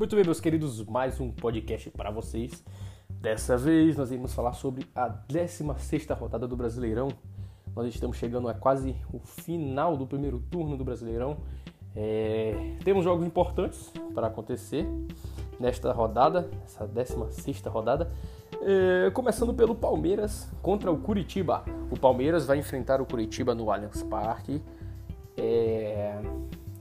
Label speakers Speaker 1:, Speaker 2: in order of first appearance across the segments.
Speaker 1: Muito bem, meus queridos, mais um podcast para vocês. Dessa vez nós iremos falar sobre a 16 rodada do Brasileirão. Nós estamos chegando a quase o final do primeiro turno do Brasileirão. É... Temos jogos importantes para acontecer nesta rodada, essa 16 rodada. É... Começando pelo Palmeiras contra o Curitiba. O Palmeiras vai enfrentar o Curitiba no Allianz Parque. É,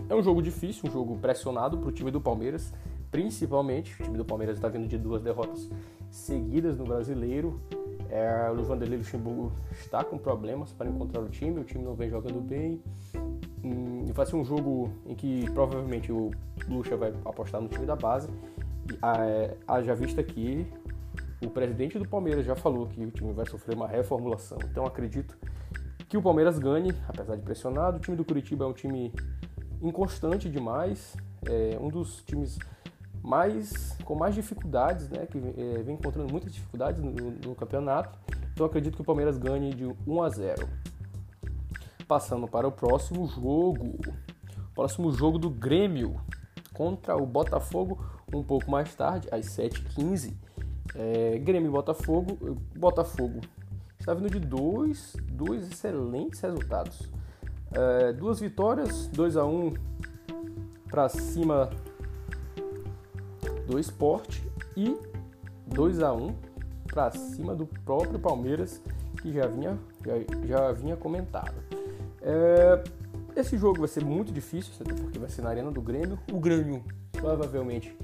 Speaker 1: é um jogo difícil, um jogo pressionado para o time do Palmeiras principalmente. O time do Palmeiras está vindo de duas derrotas seguidas no Brasileiro. É, o Vanderlei Luxemburgo está com problemas para encontrar o time, o time não vem jogando bem. Hum, vai ser um jogo em que provavelmente o Lucha vai apostar no time da base. E, haja vista que o presidente do Palmeiras já falou que o time vai sofrer uma reformulação. Então acredito que o Palmeiras ganhe, apesar de pressionado. O time do Curitiba é um time inconstante demais, é um dos times mais com mais dificuldades, né, que é, vem encontrando muitas dificuldades no, no, campeonato. Então acredito que o Palmeiras ganhe de 1 a 0. Passando para o próximo jogo, próximo jogo do Grêmio contra o Botafogo um pouco mais tarde, às 7h15. É, Grêmio e Botafogo. Botafogo está vindo de dois, dois excelentes resultados. É, duas vitórias, 2 a 1 para cima do esporte e 2 a 1 para cima do próprio Palmeiras que já vinha, já, já vinha comentado. É, esse jogo vai ser muito difícil, porque vai ser na arena do Grêmio. O Grêmio provavelmente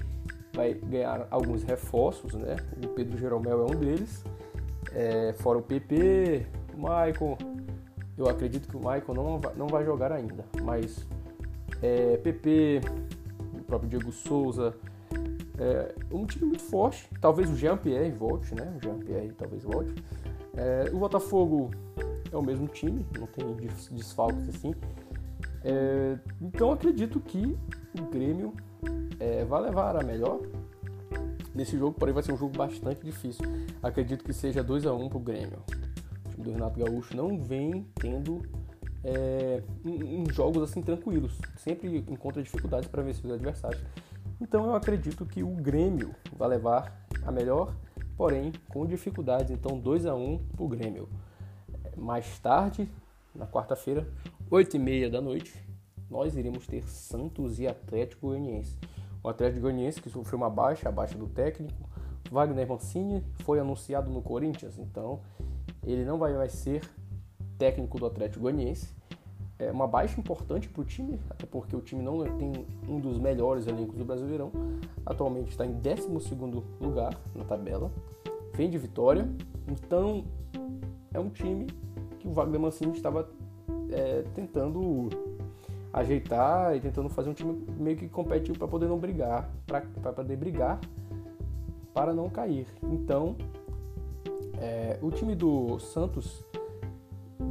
Speaker 1: vai ganhar alguns reforços, né? O Pedro Jeromel é um deles. É, fora o PP, o Maicon. Eu acredito que o Maicon não vai, não vai jogar ainda, mas é, PP, o próprio Diego Souza, é um time muito forte. Talvez o Jean-Pierre volte, né? O Jean-Pierre talvez volte. É, o Botafogo é o mesmo time, não tem desfalques assim. É, então acredito que o Grêmio é, vai levar a melhor nesse jogo, porém vai ser um jogo bastante difícil. Acredito que seja 2 a 1 um para o Grêmio. O time do Renato Gaúcho não vem tendo é, jogos assim tranquilos, sempre encontra dificuldades para vencer os adversários. Então eu acredito que o Grêmio vai levar a melhor, porém com dificuldades. Então 2 a 1 para o Grêmio. Mais tarde, na quarta-feira, 8 e meia da noite, nós iremos ter Santos e Atlético Goianiense. O Atlético Goianiense que sofreu uma baixa, a baixa do técnico. Wagner Mancini foi anunciado no Corinthians, então ele não vai mais ser técnico do Atlético Goianiense é uma baixa importante para o time, até porque o time não tem um dos melhores elencos do Brasileirão. Atualmente está em 12 lugar na tabela, vem de vitória. Então é um time que o Wagner Mancini estava é, tentando ajeitar e tentando fazer um time meio que competitivo para poder não brigar, para poder brigar para não cair. Então é, o time do Santos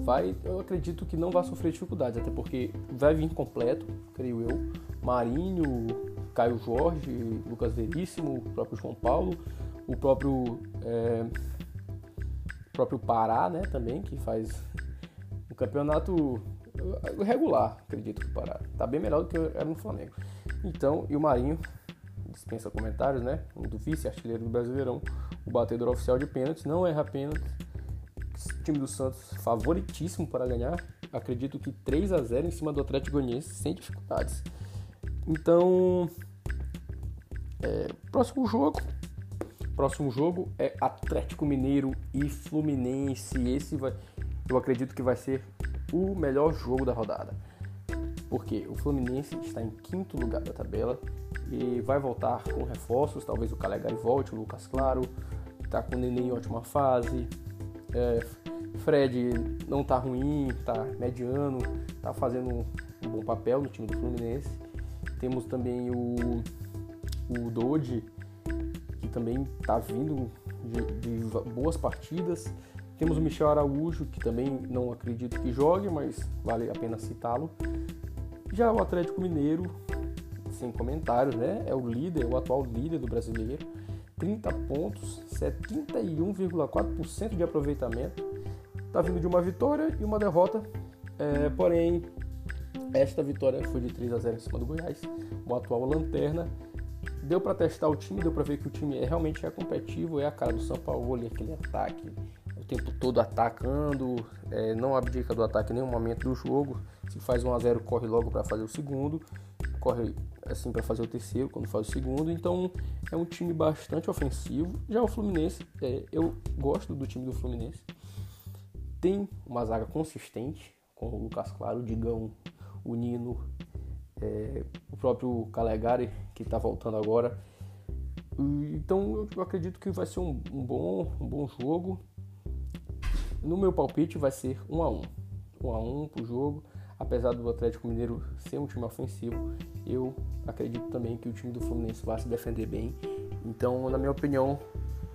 Speaker 1: vai, eu acredito que não vai sofrer dificuldades, até porque vai vir completo, creio eu. Marinho, Caio Jorge, Lucas Veríssimo, o próprio João Paulo, o próprio é, próprio Pará, né, também que faz um campeonato regular, acredito que o Pará tá bem melhor do que era no Flamengo. Então, e o Marinho dispensa comentários, né? Um do vice-artilheiro do Brasileirão, o batedor oficial de pênaltis, não erra pênaltis time do Santos favoritíssimo para ganhar. Acredito que 3 a 0 em cima do Atlético Goianiense sem dificuldades. Então, é, próximo jogo. Próximo jogo é Atlético Mineiro e Fluminense. Esse vai, eu acredito que vai ser o melhor jogo da rodada. Porque o Fluminense está em quinto lugar da tabela e vai voltar com reforços. Talvez o Calegari volte, o Lucas Claro, está com o Neném em ótima fase. É, Fred não tá ruim, tá mediano, tá fazendo um bom papel no time do Fluminense. Temos também o, o que também tá vindo de, de boas partidas. Temos o Michel Araújo, que também não acredito que jogue, mas vale a pena citá-lo. Já o Atlético Mineiro, sem comentários, né? É o líder, o atual líder do brasileiro. 30 pontos, 71,4% de aproveitamento está vindo de uma vitória e uma derrota. É, porém, esta vitória foi de 3 a 0 em cima do Goiás, o atual lanterna. deu para testar o time, deu para ver que o time é, realmente é competitivo, é a cara do São Paulo, aquele ataque o tempo todo atacando, é, não abdica do ataque em nenhum momento do jogo. Se faz 1 a 0 corre logo para fazer o segundo, corre assim para fazer o terceiro quando faz o segundo. Então é um time bastante ofensivo. Já o Fluminense, é, eu gosto do time do Fluminense. Tem uma zaga consistente com o Lucas Claro, o Digão, o Nino, é, o próprio Calegari que está voltando agora. Então eu acredito que vai ser um, um, bom, um bom jogo. No meu palpite vai ser 1 a 1 1 a 1 pro jogo. Apesar do Atlético Mineiro ser um time ofensivo, eu acredito também que o time do Fluminense vai se defender bem. Então, na minha opinião,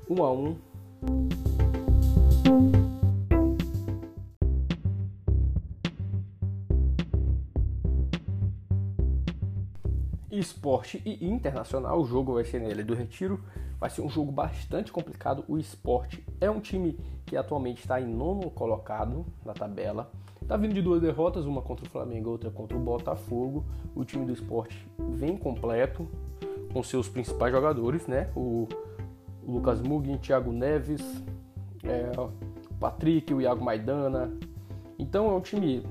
Speaker 1: 1 a 1 esporte e internacional. O jogo vai ser nele do Retiro. Vai ser um jogo bastante complicado. O esporte é um time que atualmente está em nono colocado na tabela. Está vindo de duas derrotas, uma contra o Flamengo outra contra o Botafogo. O time do esporte vem completo com seus principais jogadores, né? O, o Lucas Mugin, Thiago Neves, é, o Patrick, o Iago Maidana. Então é um time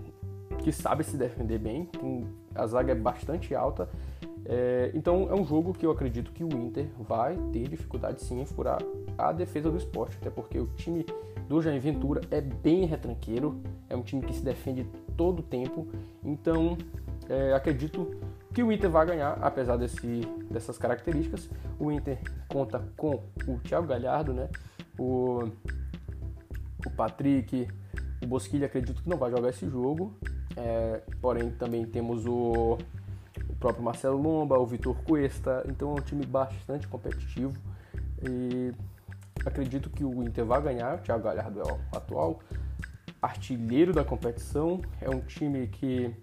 Speaker 1: que sabe se defender bem, tem, a zaga é bastante alta é, então é um jogo que eu acredito que o Inter vai ter dificuldade sim em furar a defesa do esporte, até porque o time do Jair Ventura é bem retranqueiro, é um time que se defende todo o tempo, então é, acredito que o Inter vai ganhar, apesar desse, dessas características. O Inter conta com o Thiago Galhardo, né? o, o Patrick, o Bosquilha acredito que não vai jogar esse jogo, é, porém também temos o próprio Marcelo Lomba, o Vitor Cuesta. Então é um time bastante competitivo e acredito que o Inter vai ganhar. O Thiago Galhardo é o atual artilheiro da competição. É um time que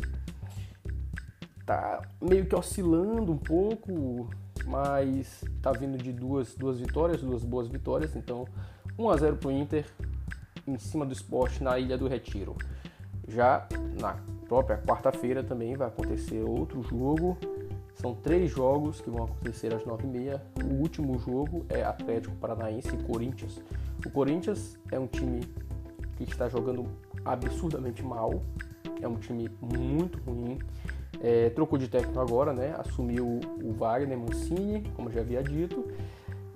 Speaker 1: tá meio que oscilando um pouco, mas tá vindo de duas, duas vitórias, duas boas vitórias. Então 1 a 0 para o Inter em cima do esporte na Ilha do Retiro. Já na própria quarta-feira também vai acontecer outro jogo. São três jogos que vão acontecer às 9h30. O último jogo é Atlético Paranaense e Corinthians. O Corinthians é um time que está jogando absurdamente mal. É um time muito ruim. É, trocou de técnico agora, né? Assumiu o Wagner Mancini, como já havia dito.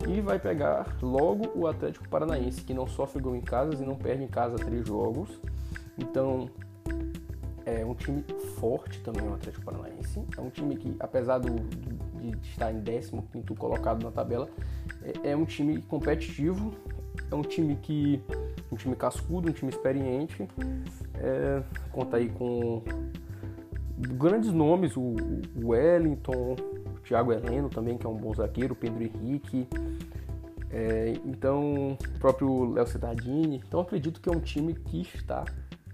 Speaker 1: E vai pegar logo o Atlético Paranaense, que não sofre gol em casa e não perde em casa três jogos. Então é um time forte também, o Atlético Paranaense. É um time que, apesar do, de estar em 15 colocado na tabela, é, é, um time competitivo, é um time que. um time cascudo, um time experiente. É, conta aí com grandes nomes, o, o Wellington, o Thiago Heleno também, que é um bom zagueiro, o Pedro Henrique. É, então, o próprio Léo Cidadini. Então, acredito que é um time que está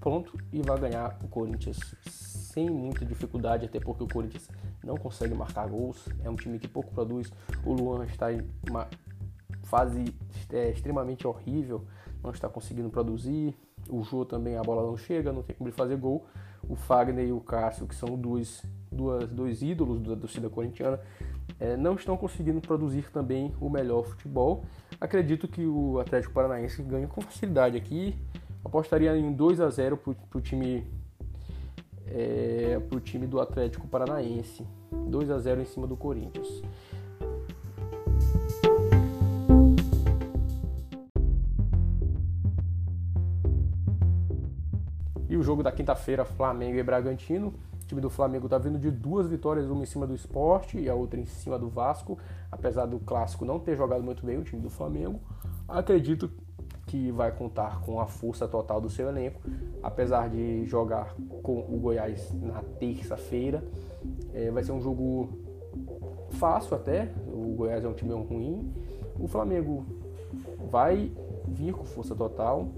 Speaker 1: pronto e vai ganhar o Corinthians sem muita dificuldade, até porque o Corinthians não consegue marcar gols, é um time que pouco produz. O Luan está em uma fase é, extremamente horrível, não está conseguindo produzir. O Jô também a bola não chega, não tem como ele fazer gol. O Fagner e o Cássio, que são dois, dois ídolos da torcida corintiana, é, não estão conseguindo produzir também o melhor futebol. Acredito que o Atlético Paranaense ganha com facilidade aqui apostaria em 2 a 0 para o time é, pro time do Atlético Paranaense. 2 a 0 em cima do Corinthians. E o jogo da quinta-feira, Flamengo e Bragantino. O time do Flamengo está vindo de duas vitórias, uma em cima do esporte e a outra em cima do Vasco. Apesar do clássico não ter jogado muito bem, o time do Flamengo. Acredito que vai contar com a força total do seu elenco, apesar de jogar com o Goiás na terça-feira. É, vai ser um jogo fácil até, o Goiás é um time ruim. O Flamengo vai vir com força total.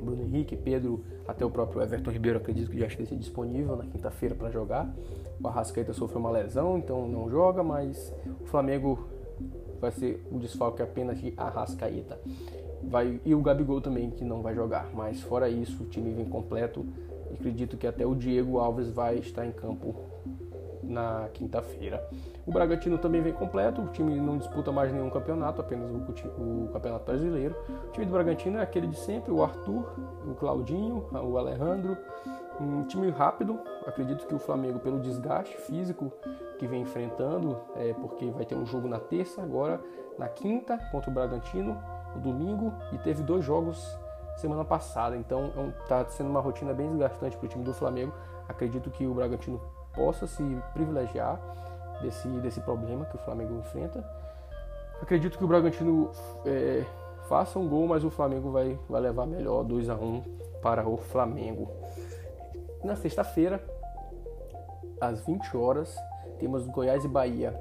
Speaker 1: Bruno Henrique, Pedro, até o próprio Everton Ribeiro acredito que já esteja disponível na quinta-feira para jogar. O Arrascaeta sofreu uma lesão, então não joga, mas o Flamengo vai ser o desfalque apenas de Arrascaeta. Vai, e o Gabigol também, que não vai jogar. Mas fora isso, o time vem completo. E acredito que até o Diego Alves vai estar em campo na quinta-feira. O Bragantino também vem completo, o time não disputa mais nenhum campeonato, apenas o, o, Campeonato Brasileiro. O time do Bragantino é aquele de sempre, o Arthur, o Claudinho, o Alejandro. Um time rápido, acredito que o Flamengo, pelo desgaste físico que vem enfrentando, é, porque vai ter um jogo na terça, agora na quinta contra o Bragantino, no domingo, e teve dois jogos semana passada, então está é sendo uma rotina bem desgastante para o time do Flamengo. Acredito que o Bragantino possa se privilegiar desse, desse problema que o Flamengo enfrenta. Acredito que o Bragantino é, faça um gol, mas o Flamengo vai, vai levar melhor 2 a 1 para o Flamengo. Na sexta-feira, às 20 horas, temos Goiás e Bahia.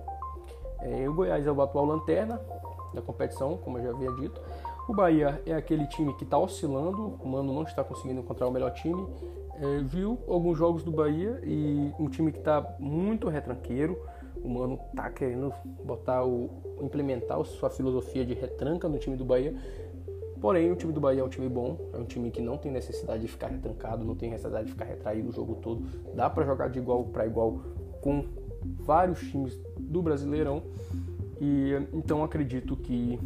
Speaker 1: É, o Goiás é o atual lanterna da competição, como eu já havia dito. O Bahia é aquele time que está oscilando, o Mano não está conseguindo encontrar o melhor time. É, viu alguns jogos do Bahia e um time que está muito retranqueiro. O Mano está querendo botar o, implementar sua filosofia de retranca no time do Bahia. Porém, o time do Bahia é um time bom, é um time que não tem necessidade de ficar retrancado, não tem necessidade de ficar retraído o jogo todo. Dá para jogar de igual para igual com vários times do Brasileirão. E então acredito que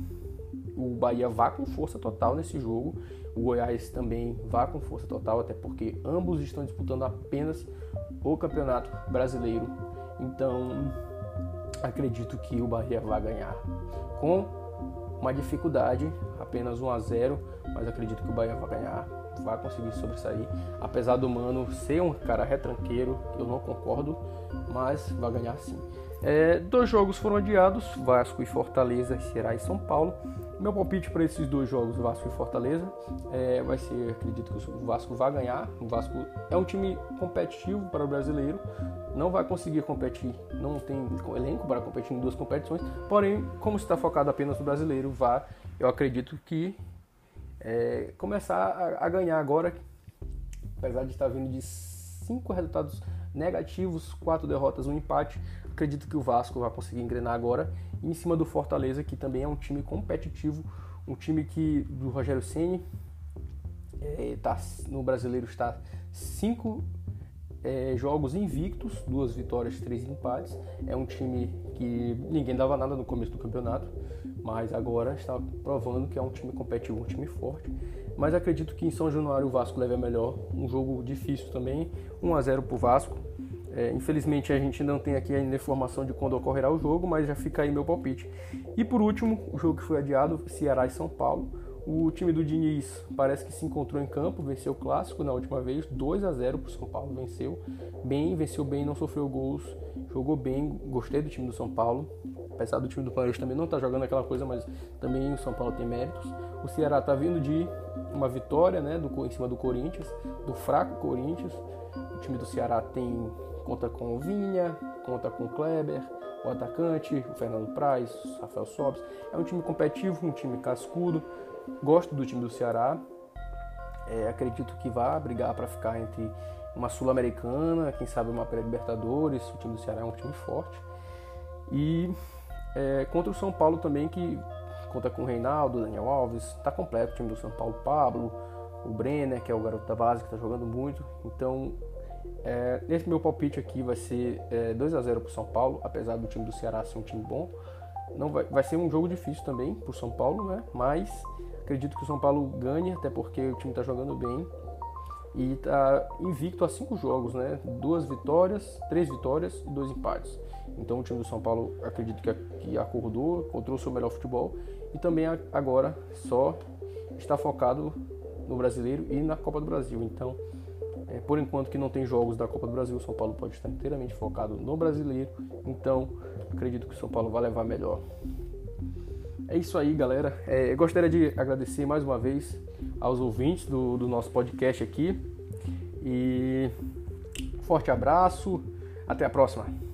Speaker 1: o Bahia vá com força total nesse jogo, o Goiás também vá com força total, até porque ambos estão disputando apenas o Campeonato Brasileiro. Então, acredito que o Bahia vai ganhar com uma dificuldade, apenas 1 a 0, mas acredito que o Bahia vai ganhar, vai conseguir sobressair. Apesar do Mano ser um cara retranqueiro, eu não concordo, mas vai ganhar sim. É, dois jogos foram adiados, Vasco e Fortaleza, Ceará e São Paulo. Meu palpite para esses dois jogos, Vasco e Fortaleza, é, vai ser, acredito que o Vasco vai ganhar. O Vasco é um time competitivo para o brasileiro, não vai conseguir competir, não tem elenco para competir em duas competições, porém, como está focado apenas no brasileiro, vai, eu acredito que é, começar a, a ganhar agora, apesar de estar vindo de cinco resultados negativos, quatro derrotas, um empate. Acredito que o Vasco vai conseguir engrenar agora em cima do Fortaleza, que também é um time competitivo, um time que do Rogério Ceni é, tá, no brasileiro está cinco é, jogos invictos, duas vitórias, três empates. É um time que ninguém dava nada no começo do campeonato, mas agora está provando que é um time competitivo, um time forte. Mas acredito que em São Januário o Vasco leve a melhor. Um jogo difícil também, 1 a 0 para o Vasco. É, infelizmente a gente não tem aqui ainda informação de quando ocorrerá o jogo, mas já fica aí meu palpite. E por último, o jogo que foi adiado, Ceará e São Paulo. O time do Diniz parece que se encontrou em campo, venceu o clássico na última vez, 2 a 0 para o São Paulo, venceu bem, venceu bem, não sofreu gols, jogou bem, gostei do time do São Paulo. Apesar do time do Palmeiras também não estar tá jogando aquela coisa, mas também o São Paulo tem méritos. O Ceará está vindo de uma vitória, né, do, em cima do Corinthians, do fraco Corinthians. O time do Ceará tem conta com o Vinha, conta com o Kleber, o atacante, o Fernando Praz, o Rafael Sobes. É um time competitivo, um time cascudo. Gosto do time do Ceará. É, acredito que vá brigar para ficar entre uma Sul-Americana, quem sabe uma pré-Libertadores. O time do Ceará é um time forte. E é, contra o São Paulo também, que conta com o Reinaldo, Daniel Alves, está completo o time do São Paulo, Pablo, o Brenner, que é o garoto da base, que está jogando muito. Então, é, esse meu palpite aqui vai ser é, 2 a 0 para o São Paulo, apesar do time do Ceará ser um time bom. Não vai, vai ser um jogo difícil também para o São Paulo, né? Mas acredito que o São Paulo ganhe, até porque o time está jogando bem e está invicto a cinco jogos, né? Duas vitórias, três vitórias e dois empates. Então o time do São Paulo acredito que, acordou, encontrou o seu melhor futebol e também agora só está focado no brasileiro e na Copa do Brasil. Então, é, por enquanto que não tem jogos da Copa do Brasil, o São Paulo pode estar inteiramente focado no brasileiro. Então, acredito que o São Paulo vai levar melhor. É isso aí, galera. É, gostaria de agradecer mais uma vez aos ouvintes do, do nosso podcast aqui. E forte abraço. Até a próxima.